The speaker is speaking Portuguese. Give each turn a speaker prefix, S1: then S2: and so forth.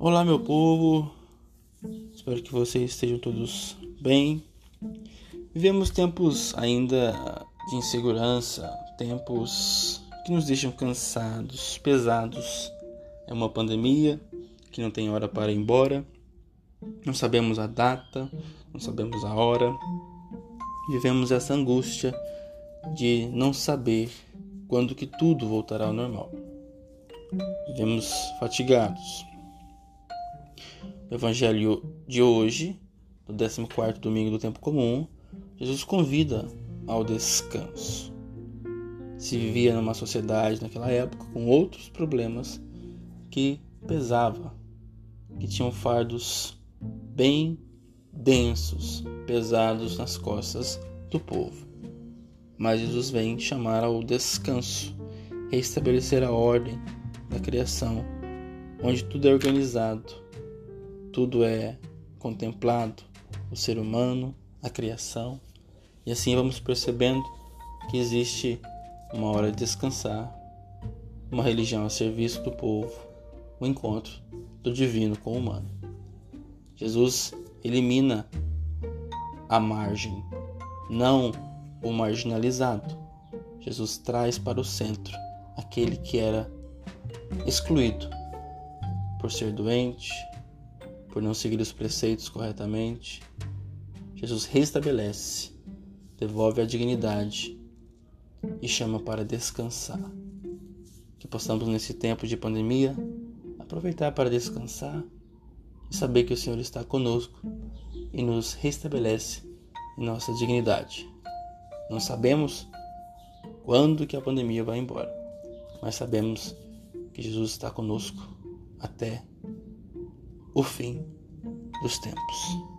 S1: Olá, meu povo. Espero que vocês estejam todos bem. Vivemos tempos ainda de insegurança, tempos que nos deixam cansados, pesados. É uma pandemia que não tem hora para ir embora. Não sabemos a data, não sabemos a hora. Vivemos essa angústia de não saber quando que tudo voltará ao normal. Vivemos fatigados, no Evangelho de hoje, no 14 domingo do tempo comum, Jesus convida ao descanso. Se vivia numa sociedade naquela época com outros problemas que pesava, que tinham fardos bem densos, pesados nas costas do povo. Mas Jesus vem chamar ao descanso, restabelecer a ordem da criação, onde tudo é organizado, tudo é contemplado, o ser humano, a criação, e assim vamos percebendo que existe uma hora de descansar, uma religião a serviço do povo, o encontro do divino com o humano. Jesus elimina a margem, não o marginalizado. Jesus traz para o centro aquele que era excluído por ser doente, por não seguir os preceitos corretamente. Jesus restabelece, devolve a dignidade e chama para descansar. Que possamos, nesse tempo de pandemia, aproveitar para descansar e saber que o Senhor está conosco e nos restabelece em nossa dignidade. Não sabemos quando que a pandemia vai embora, mas sabemos que Jesus está conosco até o fim dos tempos.